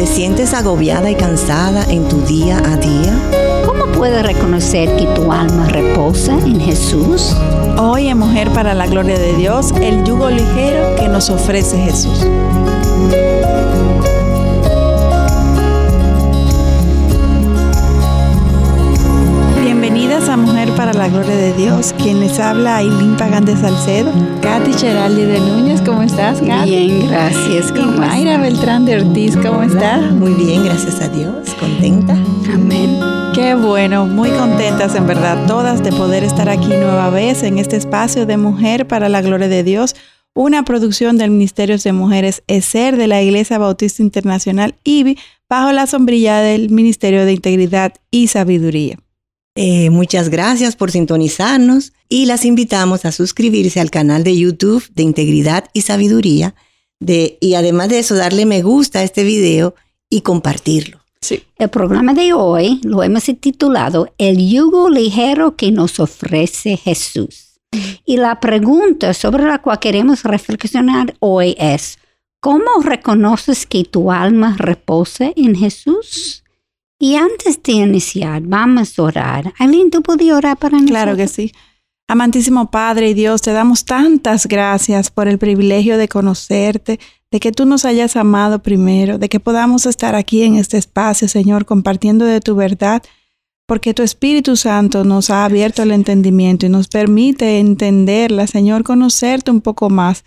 ¿Te sientes agobiada y cansada en tu día a día? ¿Cómo puedes reconocer que tu alma reposa en Jesús? Hoy en Mujer para la Gloria de Dios, el yugo ligero que nos ofrece Jesús. Para la Gloria de Dios. Quien les habla, Aileen Pagán de Salcedo. Katy Geraldi de Núñez, ¿cómo estás, Katy? Bien, gracias. Y ¿Cómo Mayra Beltrán de Ortiz, ¿cómo estás? Muy bien, gracias a Dios. Contenta. Amén. Qué bueno, muy contentas en verdad todas de poder estar aquí nueva vez en este espacio de Mujer para la Gloria de Dios, una producción del Ministerio de Mujeres ESER de la Iglesia Bautista Internacional IBI bajo la sombrilla del Ministerio de Integridad y Sabiduría. Eh, muchas gracias por sintonizarnos y las invitamos a suscribirse al canal de YouTube de Integridad y Sabiduría de, y además de eso darle me gusta a este video y compartirlo. Sí. El programa de hoy lo hemos titulado El yugo ligero que nos ofrece Jesús. Y la pregunta sobre la cual queremos reflexionar hoy es, ¿cómo reconoces que tu alma reposa en Jesús? Y antes de iniciar, vamos a orar. Aileen, ¿tú podías orar para nosotros? Claro que sí. Amantísimo Padre y Dios, te damos tantas gracias por el privilegio de conocerte, de que tú nos hayas amado primero, de que podamos estar aquí en este espacio, Señor, compartiendo de tu verdad, porque tu Espíritu Santo nos ha abierto el entendimiento y nos permite entenderla, Señor, conocerte un poco más.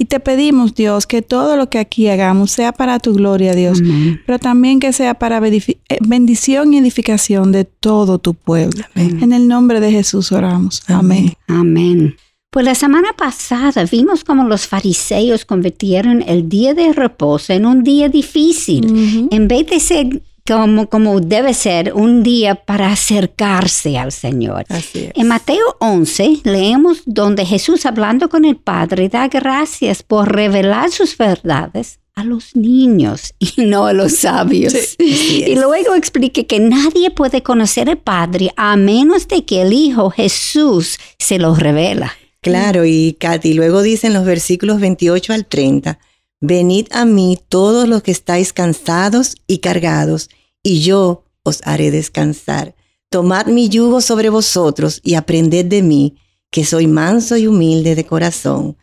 Y te pedimos, Dios, que todo lo que aquí hagamos sea para tu gloria, Dios, Amén. pero también que sea para eh, bendición y edificación de todo tu pueblo. Amén. En el nombre de Jesús oramos. Amén. Amén. Pues la semana pasada vimos cómo los fariseos convirtieron el día de reposo en un día difícil. Ujú. En vez de ser como, como debe ser un día para acercarse al Señor. Así es. En Mateo 11 leemos donde Jesús hablando con el Padre da gracias por revelar sus verdades a los niños y no a los sabios. Sí, y luego explique que nadie puede conocer al Padre a menos de que el Hijo Jesús se lo revela. Claro, y Katy, luego dice en los versículos 28 al 30, Venid a mí todos los que estáis cansados y cargados, y yo os haré descansar. Tomad mi yugo sobre vosotros y aprended de mí, que soy manso y humilde de corazón,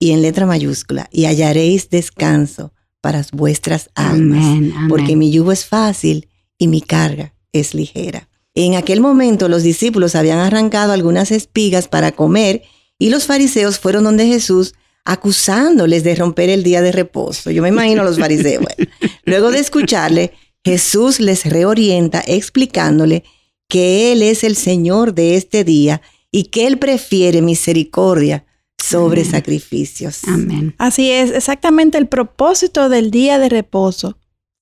y en letra mayúscula, y hallaréis descanso para vuestras almas, Amén, amén. porque mi yugo es fácil y mi carga es ligera. En aquel momento los discípulos habían arrancado algunas espigas para comer y los fariseos fueron donde Jesús acusándoles de romper el día de reposo. Yo me imagino a los fariseos. Bueno, luego de escucharle, Jesús les reorienta explicándole que Él es el Señor de este día y que Él prefiere misericordia sobre Amén. sacrificios. Amén. Así es, exactamente el propósito del día de reposo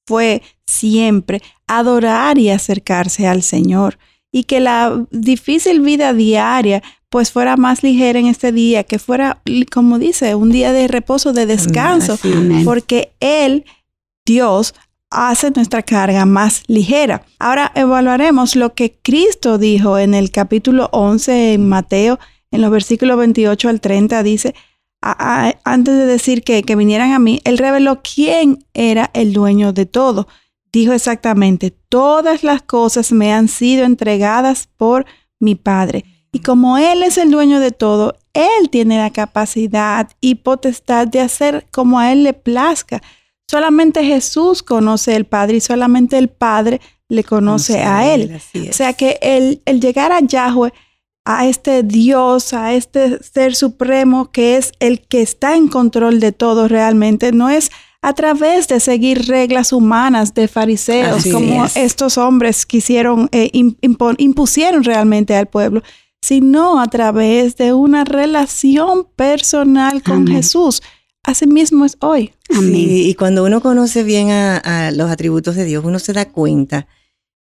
fue siempre adorar y acercarse al Señor y que la difícil vida diaria pues fuera más ligera en este día, que fuera, como dice, un día de reposo, de descanso. Amén. porque Él, Dios, hace nuestra carga más ligera. Ahora evaluaremos lo que Cristo dijo en el capítulo 11 en Mateo, en los versículos 28 al 30, dice, antes de decir que, que vinieran a mí, Él reveló quién era el dueño de todo. Dijo exactamente, todas las cosas me han sido entregadas por mi Padre. Y como Él es el dueño de todo, Él tiene la capacidad y potestad de hacer como a Él le plazca. Solamente Jesús conoce al Padre y solamente el Padre le conoce a Él. O sea que el, el llegar a Yahweh, a este Dios, a este ser supremo que es el que está en control de todo realmente, no es a través de seguir reglas humanas de fariseos, Así como es. estos hombres quisieron, eh, impo- impusieron realmente al pueblo, sino a través de una relación personal con Amén. Jesús. Asimismo es hoy. Amén. Sí, y cuando uno conoce bien a, a los atributos de Dios, uno se da cuenta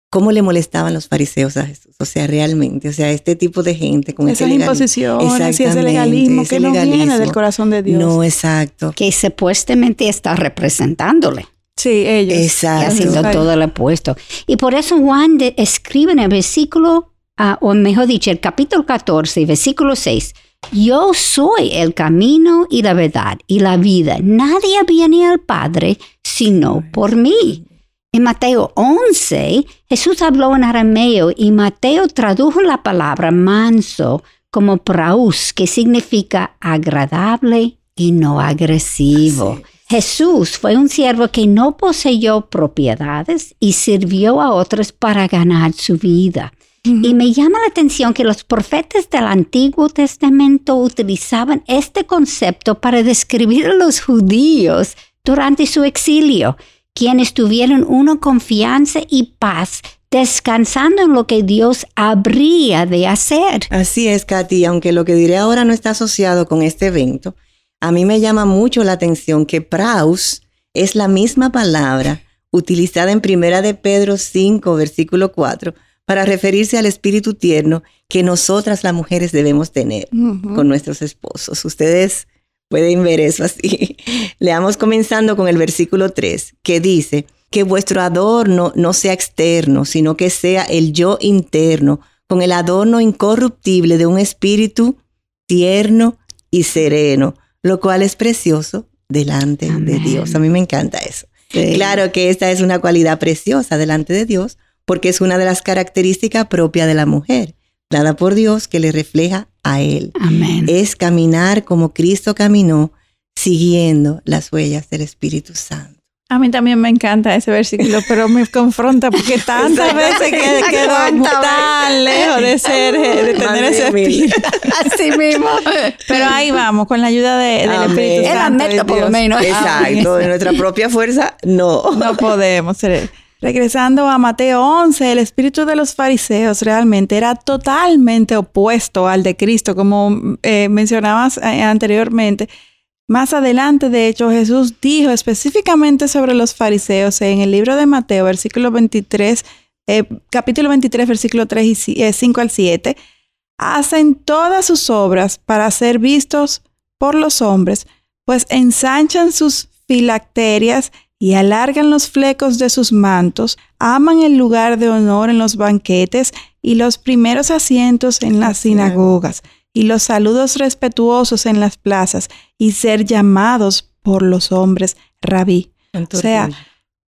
cómo le molestaban los fariseos a Jesús. O sea, realmente, o sea, este tipo de gente con Esas legal- imposiciones y ese legalismo ese que no viene del corazón de Dios. No, exacto. Que supuestamente está representándole. Sí, ellos. y Exacto. haciendo Ay. todo el opuesto. Y por eso Juan de- escribe en el versículo, ah, o mejor dicho, el capítulo 14, versículo 6, yo soy el camino y la verdad y la vida. Nadie viene al Padre sino por mí. En Mateo 11, Jesús habló en arameo y Mateo tradujo la palabra manso como praus, que significa agradable y no agresivo. Jesús fue un siervo que no poseyó propiedades y sirvió a otros para ganar su vida. Y me llama la atención que los profetas del Antiguo Testamento utilizaban este concepto para describir a los judíos durante su exilio, quienes tuvieron una confianza y paz descansando en lo que Dios habría de hacer. Así es, Katy, aunque lo que diré ahora no está asociado con este evento, a mí me llama mucho la atención que praus es la misma palabra utilizada en Primera de Pedro 5, versículo 4, para referirse al espíritu tierno que nosotras las mujeres debemos tener con nuestros esposos. Ustedes pueden ver eso así. Leamos comenzando con el versículo 3, que dice, que vuestro adorno no sea externo, sino que sea el yo interno, con el adorno incorruptible de un espíritu tierno y sereno, lo cual es precioso delante de Dios. A mí me encanta eso. Claro que esta es una cualidad preciosa delante de Dios, porque es una de las características propias de la mujer, dada por Dios que le refleja a Él. Amén. Es caminar como Cristo caminó, siguiendo las huellas del Espíritu Santo. A mí también me encanta ese versículo, pero me confronta porque tantas veces que quedó tan lejos de ser, de tener ese espíritu. Así mismo. Pero ahí vamos, con la ayuda de, del Espíritu Santo. Meta, por lo menos. Exacto, de nuestra propia fuerza, no. No podemos ser. Regresando a Mateo 11, el espíritu de los fariseos realmente era totalmente opuesto al de Cristo, como eh, mencionabas eh, anteriormente. Más adelante, de hecho, Jesús dijo específicamente sobre los fariseos en el libro de Mateo, versículo 23, eh, capítulo 23, versículo 3 y 5 al 7, hacen todas sus obras para ser vistos por los hombres, pues ensanchan sus filacterias y alargan los flecos de sus mantos, aman el lugar de honor en los banquetes y los primeros asientos en las sinagogas y los saludos respetuosos en las plazas y ser llamados por los hombres rabí. O sea,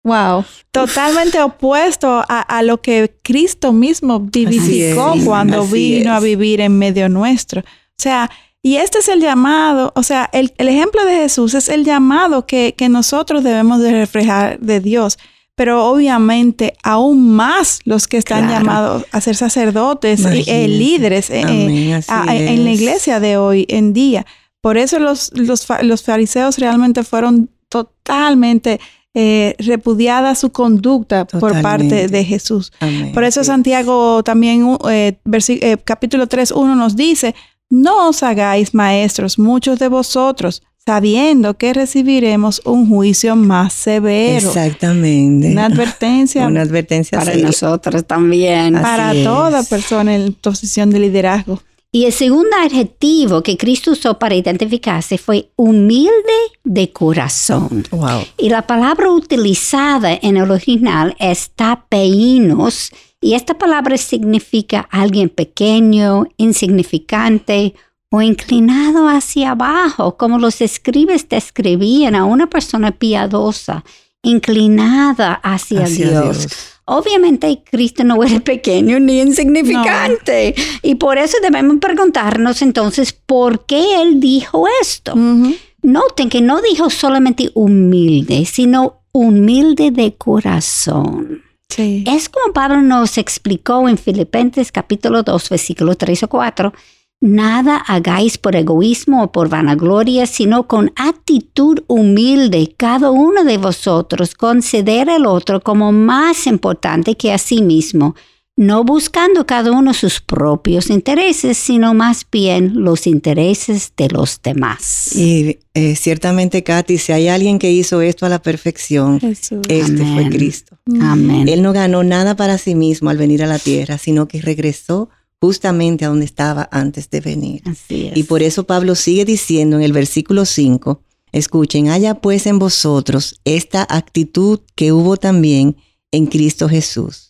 wow, totalmente opuesto a, lo que Cristo mismo vivificó cuando vino a vivir en medio nuestro. O sea, y este es el llamado, o sea, el, ejemplo de Jesús es el llamado que, nosotros debemos de reflejar de Dios. Pero obviamente aún más los que están llamados a ser sacerdotes y eh, líderes eh, eh, en la iglesia de hoy en día. Por eso los, los, fariseos realmente fueron totalmente repudiada su conducta por parte de Jesús. Por eso Santiago también, capítulo 3, 1 nos dice, no os hagáis maestros muchos de vosotros, sabiendo que recibiremos un juicio más severo. Exactamente. Una advertencia. Una advertencia para nosotros también. Para toda persona en posición de liderazgo. Y el segundo adjetivo que Cristo usó para identificarse fue humilde de corazón. Wow. Y la palabra utilizada en el original es tapeinos, y esta palabra significa alguien pequeño, insignificante o inclinado hacia abajo, como los escribes describían a una persona piadosa, inclinada hacia, Dios. Obviamente Cristo no era pequeño ni insignificante. Y por eso debemos preguntarnos entonces por qué Él dijo esto. Noten que no dijo solamente humilde, sino humilde de corazón. Es como Pablo nos explicó en Filipenses capítulo 2, versículo 3 o 4. Nada hagáis por egoísmo o por vanagloria, sino con actitud humilde cada uno de vosotros conceder al otro como más importante que a sí mismo, no buscando cada uno sus propios intereses, sino más bien los intereses de los demás. Y eh, ciertamente, Katy, si hay alguien que hizo esto a la perfección, este fue Cristo. Amén. Él no ganó nada para sí mismo al venir a la tierra, sino que regresó justamente a donde estaba antes de venir. Así es. Y por eso Pablo sigue diciendo en el versículo 5, escuchen, haya pues en vosotros esta actitud que hubo también en Cristo Jesús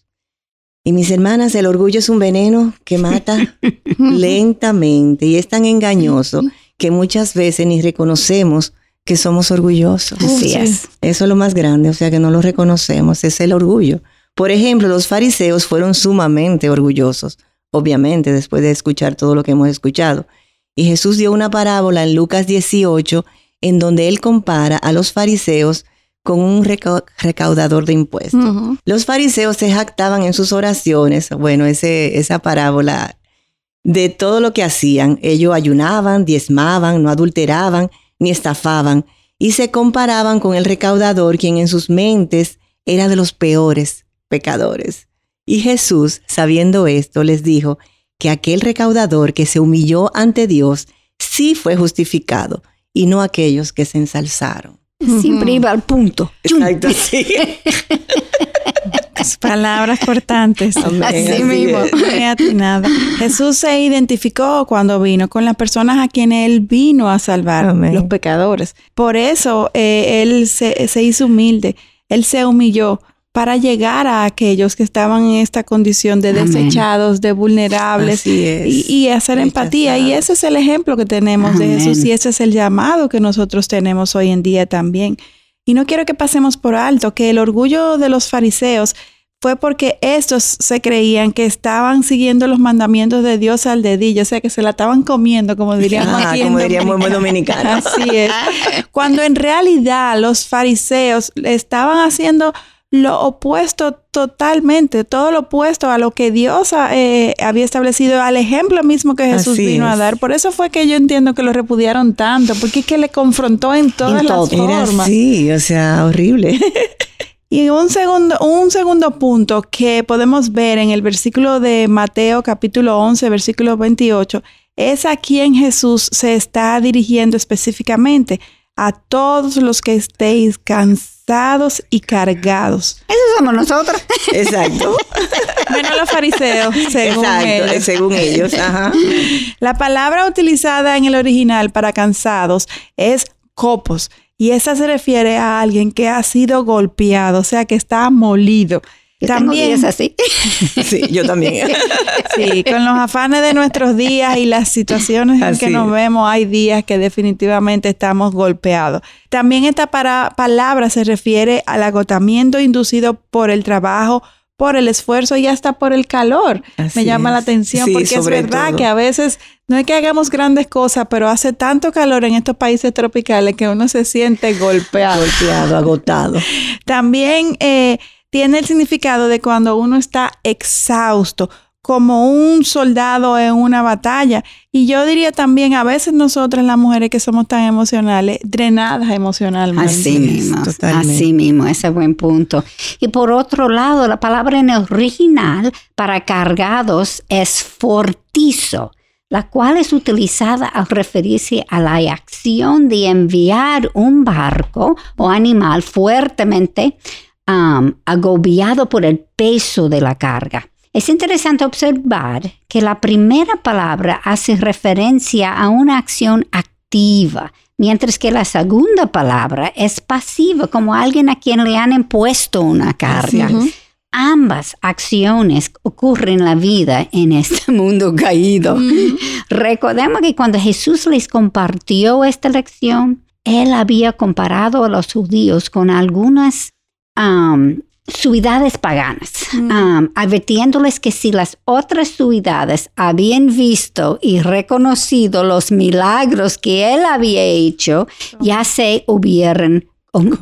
Y mis hermanas, el orgullo es un veneno que mata lentamente y es tan engañoso que muchas veces ni reconocemos que somos orgullosos. Así es. Eso es lo más grande, o sea que no lo reconocemos, es el orgullo. Por ejemplo, los fariseos fueron sumamente orgullosos, obviamente, después de escuchar todo lo que hemos escuchado. Y Jesús dio una parábola en Lucas 18 en donde él compara a los fariseos con un recaudador de impuestos. Los fariseos se jactaban en sus oraciones, bueno, ese, esa parábola de todo lo que hacían. Ellos ayunaban, diezmaban, no adulteraban ni estafaban y se comparaban con el recaudador, quien en sus mentes era de los peores pecadores. Y Jesús, sabiendo esto, les dijo que aquel recaudador que se humilló ante Dios sí fue justificado y no aquellos que se ensalzaron. Siempre iba al punto. Exacto, sí. Palabras cortantes. así, mismo. Jesús se identificó cuando vino con las personas a quienes él vino a salvar, los pecadores. Por eso eh, él se, se hizo humilde. Él se humilló para llegar a aquellos que estaban en esta condición de desechados, de vulnerables y, hacer empatía. Y ese es el ejemplo que tenemos de Jesús y ese es el llamado que nosotros tenemos hoy en día también. Y no quiero que pasemos por alto que el orgullo de los fariseos fue porque estos se creían que estaban siguiendo los mandamientos de Dios al dedillo, o sea, que se la estaban comiendo, como diríamos aquí como diríamos muy dominicanos. Así es. Cuando en realidad los fariseos estaban haciendo lo opuesto totalmente, todo lo opuesto a lo que Dios eh, había establecido, al ejemplo mismo que Jesús vino a dar. Por eso fue que yo entiendo que lo repudiaron tanto, porque es que le confrontó en todas las formas. Sí, o sea, horrible. Y un segundo, un segundo punto que podemos ver en el versículo de Mateo capítulo 11, versículo 28, es a quien Jesús se está dirigiendo específicamente, a todos los que estéis cansados y cargados. Eso somos nosotros. Exacto. Menos los fariseos, según ellos. según ellos. La palabra utilizada en el original para cansados es copos. Y esa se refiere a alguien que ha sido golpeado, o sea, que está molido. También es así. sí, yo también. sí, con los afanes de nuestros días y las situaciones en que nos vemos, hay días que definitivamente estamos golpeados. También esta palabra se refiere al agotamiento inducido por el trabajo, por el esfuerzo y hasta por el calor. Me llama la atención porque es verdad que a veces no es que hagamos grandes cosas, pero hace tanto calor en estos países tropicales que uno se siente golpeado. Golpeado, agotado. También eh, tiene el significado de cuando uno está exhausto como un soldado en una batalla. Y yo diría también, a veces nosotras las mujeres que somos tan emocionales, drenadas emocionalmente. Así mismo, así mismo, ese buen punto. Y por otro lado, la palabra en el original para cargados es fortizo la cual es utilizada al referirse a la acción de enviar un barco o animal fuertemente um, agobiado por el peso de la carga. Es interesante observar que la primera palabra hace referencia a una acción activa, mientras que la segunda palabra es pasiva, como alguien a quien le han impuesto una carga. Ambas acciones ocurren en la vida en este mundo caído. Recordemos que cuando Jesús les compartió esta lección, él había comparado a los judíos con algunas suidades paganas, um, advirtiéndoles que si las otras suidades habían visto y reconocido los milagros que él había hecho, ya se hubieran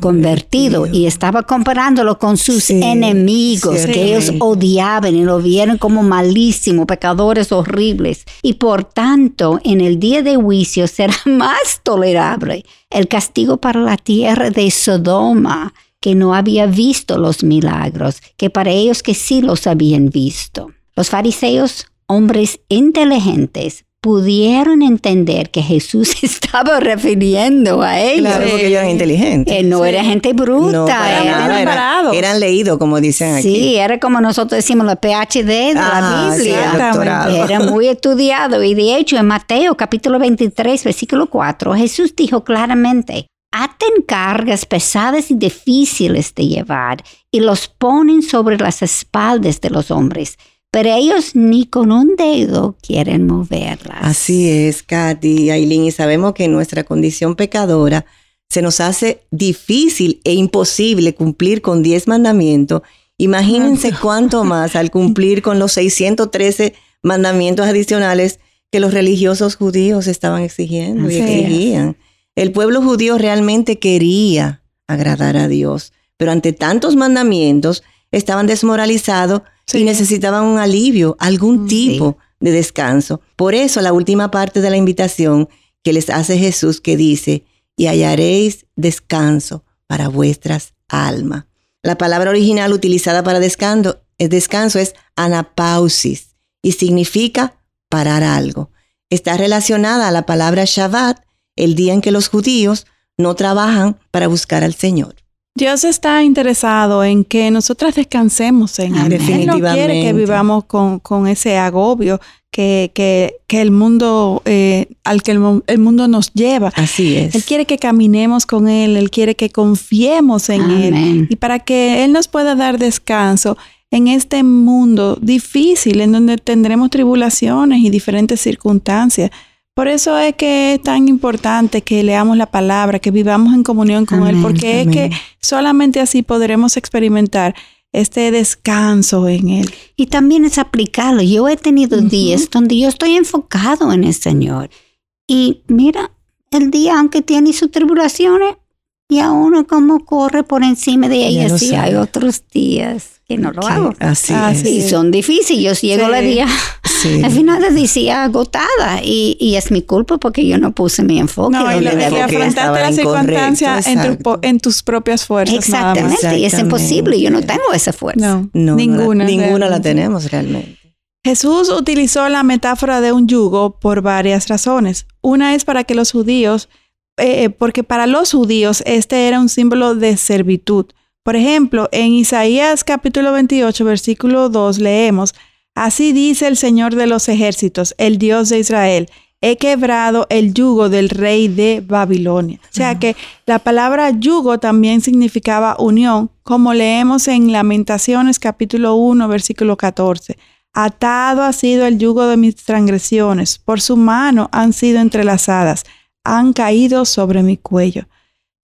convertido. y estaba comparándolo con sus enemigos que ellos odiaban y lo vieron como malísimo, pecadores horribles. Y por tanto, en el día de juicio será más tolerable el castigo para la tierra de Sodoma que no había visto los milagros, que para ellos que sí los habían visto. Los fariseos, hombres inteligentes, pudieron entender que Jesús estaba refiriendo a ellos. Claro, porque ellos eran inteligentes. Él no era gente bruta, eran, eran leídos, como dicen aquí. Sí, era como nosotros decimos la PhD de la ah, Biblia. era muy estudiado. Y de hecho, en Mateo capítulo 23, versículo 4, Jesús dijo claramente, aten cargas pesadas y difíciles de llevar y los ponen sobre las espaldas de los hombres, pero ellos ni con un dedo quieren moverlas. Así es, Katy, Aileen, y sabemos que nuestra condición pecadora se nos hace difícil e imposible cumplir con 10 mandamientos. Imagínense cuánto más al cumplir con los 613 mandamientos adicionales que los religiosos judíos estaban exigiendo y exigían. El pueblo judío realmente quería agradar a Dios, pero ante tantos mandamientos estaban desmoralizados y necesitaban un alivio, algún mm, tipo de descanso. Por eso la última parte de la invitación que les hace Jesús que dice, y hallaréis descanso para vuestras almas. La palabra original utilizada para descanso, el descanso es anapausis y significa parar algo. Está relacionada a la palabra Shabbat, el día en que los judíos no trabajan para buscar al Señor. Dios está interesado en que nosotras descansemos en Él. Él no quiere que vivamos con, con ese agobio que, que, que el mundo, eh, al que el, mundo nos lleva. Así es. Él quiere que caminemos con Él, Él quiere que confiemos en Él. Y para que Él nos pueda dar descanso en este mundo difícil, en donde tendremos tribulaciones y diferentes circunstancias, por eso es que es tan importante que leamos la palabra, que vivamos en comunión con Él, porque es que solamente así podremos experimentar este descanso en Él. Y también es aplicarlo. Yo he tenido días donde yo estoy enfocado en el Señor. Y mira, el día, aunque tiene sus tribulaciones, ya uno como corre por encima de ellas. Y hay otros días que no lo hago. Así, Y son difíciles. Yo llego la día, al final del día agotada y, y, es mi culpa porque yo no puse mi enfoque. No, y, y afrontaste la circunstancia en, en, tus propias fuerzas. Exactamente, y es imposible. Yo no tengo esa fuerza. No, ninguna. ninguna la tenemos realmente. Jesús utilizó la metáfora de un yugo por varias razones. Una es para que los judíos, eh, eh, porque para los judíos este era un símbolo de servitud. Por ejemplo, en Isaías capítulo 28, versículo 2 leemos, Así dice el Señor de los ejércitos, el Dios de Israel, he quebrado el yugo del rey de Babilonia. O sea que la palabra yugo también significaba unión, como leemos en Lamentaciones capítulo 1, versículo 14. Atado ha sido el yugo de mis transgresiones, por su mano han sido entrelazadas, han caído sobre mi cuello.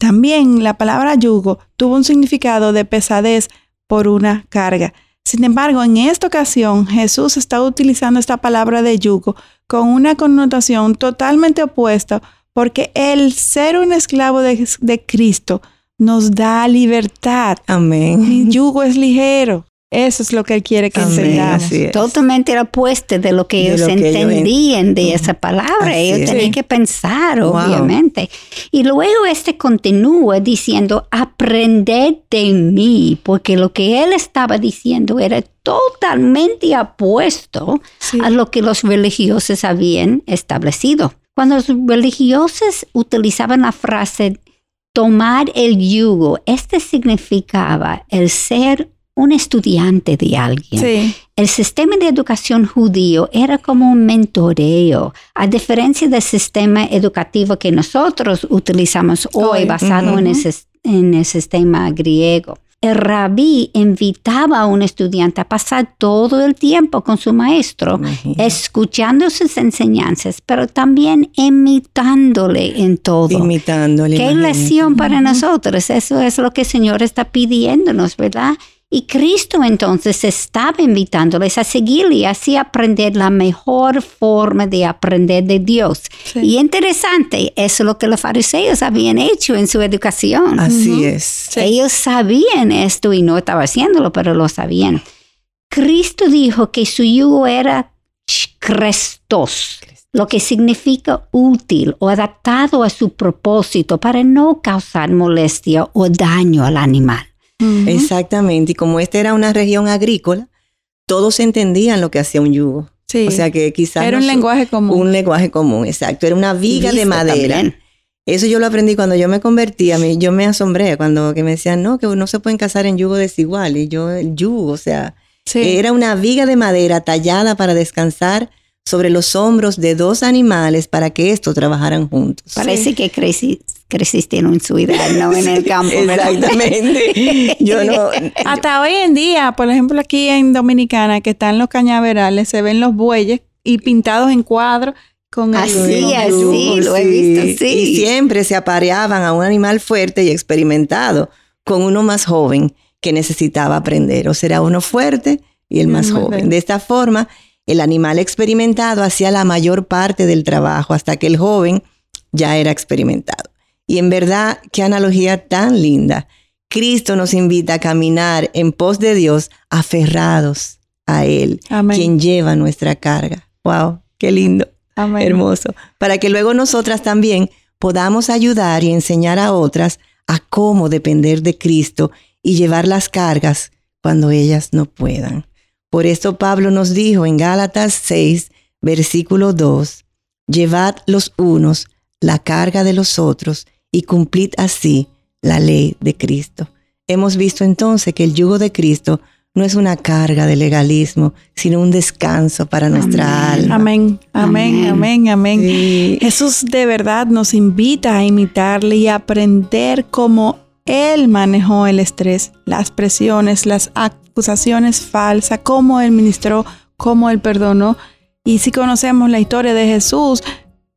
También la palabra yugo tuvo un significado de pesadez por una carga. Sin embargo, en esta ocasión Jesús está utilizando esta palabra de yugo con una connotación totalmente opuesta porque el ser un esclavo de, Cristo nos da libertad. Amén. Mi yugo es ligero. Eso es lo que él quiere que enseñemos. Totalmente opuesto de lo que ellos entendían de esa palabra. ellos tenían que pensar, obviamente. Y luego este continúa diciendo, aprended de mí, porque lo que él estaba diciendo era totalmente opuesto a lo que los religiosos habían establecido. Cuando los religiosos utilizaban la frase tomar el yugo, este significaba el ser un estudiante de alguien. El sistema de educación judío era como un mentoreo, a diferencia del sistema educativo que nosotros utilizamos hoy, basado en, en el sistema griego el rabí invitaba a un estudiante a pasar todo el tiempo con su maestro, escuchando sus enseñanzas, pero también imitándole en todo. Imitándole. Qué lección para nosotros. Eso es lo que el Señor está pidiéndonos, ¿verdad? Y Cristo entonces estaba invitándoles a seguirle y así aprender la mejor forma de aprender de Dios. Y interesante, eso es lo que los fariseos habían hecho en su educación. Así es. Ellos sabían esto y no estaban haciéndolo, pero lo sabían. Cristo dijo que su yugo era crestos, lo que significa útil o adaptado a su propósito para no causar molestia o daño al animal. Exactamente. Y como esta era una región agrícola, todos entendían lo que hacía un yugo. Sí. O sea que quizás... Era un lenguaje común. Un lenguaje común, exacto. Era una viga de madera. Eso yo lo aprendí cuando yo me convertí. A mí, yo me asombré cuando que me decían, no, que no se pueden casar en yugo desigual. Y yo, el yugo, o sea, era una viga de madera tallada para descansar sobre los hombros de dos animales para que estos trabajaran juntos. Parece que creci- creciste en un ciudad, no en el campo. Exactamente. Yo no. Hasta hoy en día, por ejemplo, aquí en Dominicana, que están los cañaverales, se ven los bueyes y pintados en cuadros con el Así, con el así, yugo. lo he visto, sí. Y siempre se apareaban a un animal fuerte y experimentado con uno más joven que necesitaba aprender. O será uno fuerte y el más joven. De esta forma, el animal experimentado hacía la mayor parte del trabajo hasta que el joven ya era experimentado. Y en verdad, qué analogía tan linda. Cristo nos invita a caminar en pos de Dios aferrados a Él, Amén. quien lleva nuestra carga. ¡Wow! ¡Qué lindo! Amén. Hermoso. Para que luego nosotras también podamos ayudar y enseñar a otras a cómo depender de Cristo y llevar las cargas cuando ellas no puedan. Por esto Pablo nos dijo en Gálatas 6, versículo 2, llevad los unos la carga de los otros y cumplid así la ley de Cristo. Hemos visto entonces que el yugo de Cristo no es una carga de legalismo, sino un descanso para nuestra Amén. alma. Amén, amén, amén, amén. Sí. Jesús de verdad nos invita a imitarle y a aprender cómo Él manejó el estrés, las presiones, las acusaciones falsas, cómo Él ministró, cómo Él perdonó. Y si conocemos la historia de Jesús,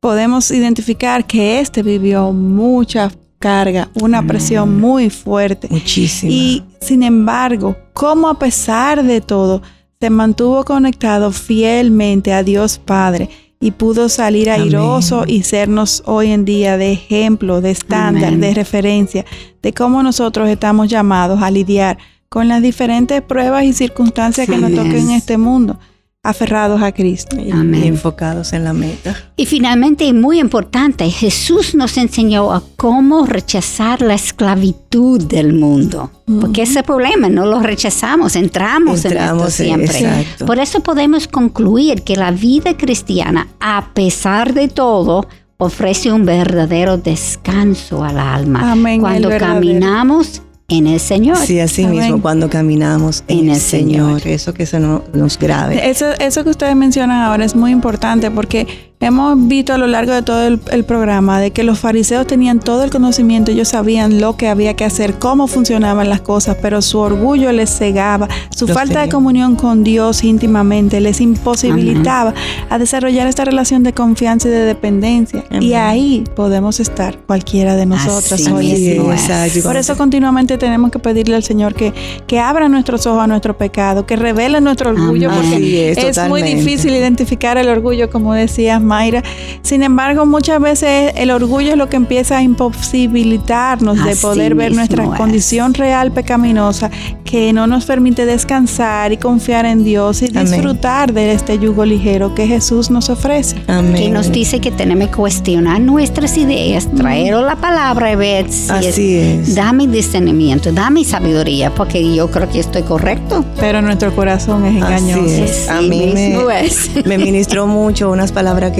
podemos identificar que éste vivió mucha carga, una presión muy fuerte. Muchísimo. Y sin embargo, cómo a pesar de todo, se mantuvo conectado fielmente a Dios Padre y pudo salir Amén. airoso y sernos hoy en día de ejemplo, de estándar, Amén. de referencia, de cómo nosotros estamos llamados a lidiar con las diferentes pruebas y circunstancias que Sí. nos toquen en este mundo, aferrados a Cristo. y, Amén. y enfocados en la meta. Y finalmente, y muy importante, Jesús nos enseñó a cómo rechazar la esclavitud del mundo. Porque ese problema no lo rechazamos, entramos, Entramos en esto siempre. exacto. Por eso podemos concluir que la vida cristiana, a pesar de todo, ofrece un verdadero descanso al alma. Amén, Cuando caminamos en el Señor. Sí, así Amén. mismo cuando caminamos en, En el el Señor. Señor. Eso que se no- nos grave. Eso, eso que ustedes mencionan ahora es muy importante porque hemos visto a lo largo de todo el, el programa de que los fariseos tenían todo el conocimiento, ellos sabían lo que había que hacer, cómo funcionaban las cosas, pero su orgullo les cegaba, su falta de comunión con Dios íntimamente les imposibilitaba a desarrollar esta relación de confianza y de dependencia. Y ahí podemos estar cualquiera de nosotras hoy. es. Por eso continuamente tenemos que pedirle al Señor que, que abra nuestros ojos a nuestro pecado, que revele nuestro orgullo, Amén. porque es, es muy difícil identificar el orgullo, como decías, Mayra. Sin embargo, muchas veces el orgullo es lo que empieza a imposibilitarnos de Así poder ver nuestra es. condición real pecaminosa, que no nos permite descansar y confiar en Dios y Amén. disfrutar de este yugo ligero que Jesús nos ofrece. Amén. que nos dice que tenemos que cuestionar nuestras ideas, traer la palabra y ver si Así es. Dame discernimiento, dame sabiduría, porque yo creo que estoy correcto. Pero nuestro corazón es engañoso. Así es. A Sí mí me, es. me ministró mucho unas palabras que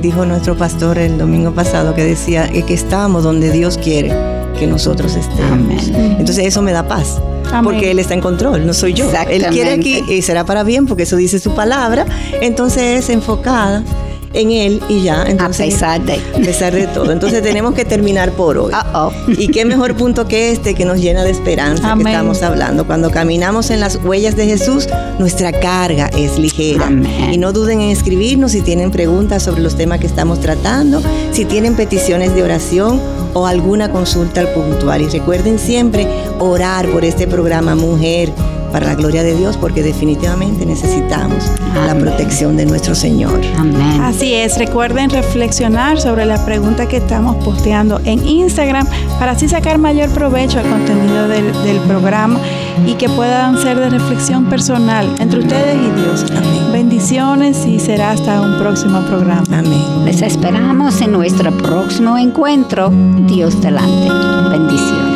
dijo nuestro pastor el domingo pasado que decía que estamos donde Dios quiere que nosotros estemos. Amén. Entonces eso me da paz. Amén. Porque Él está en control, no soy yo. Él quiere aquí y será para bien porque eso dice su palabra. Entonces es enfocada en Él y ya. A Entonces, pesar de. a pesar de todo. Entonces tenemos que terminar por hoy. Y qué mejor punto que este que nos llena de esperanza Amén. que estamos hablando. Cuando caminamos en las huellas de Jesús, nuestra carga es ligera. Amén. Y no duden en escribirnos si tienen preguntas sobre los temas que estamos tratando, si tienen peticiones de oración o alguna consulta puntual. Y recuerden siempre orar por este programa Mujer para la gloria de Dios, porque definitivamente necesitamos la protección de nuestro Señor. Amén. Así es, recuerden reflexionar sobre las preguntas que estamos posteando en Instagram para así sacar mayor provecho al contenido del, del programa y que puedan ser de reflexión personal entre ustedes y Dios. Amén. Bendiciones y será hasta un próximo programa. Amén. Les esperamos en nuestro próximo encuentro. Dios delante. Bendiciones.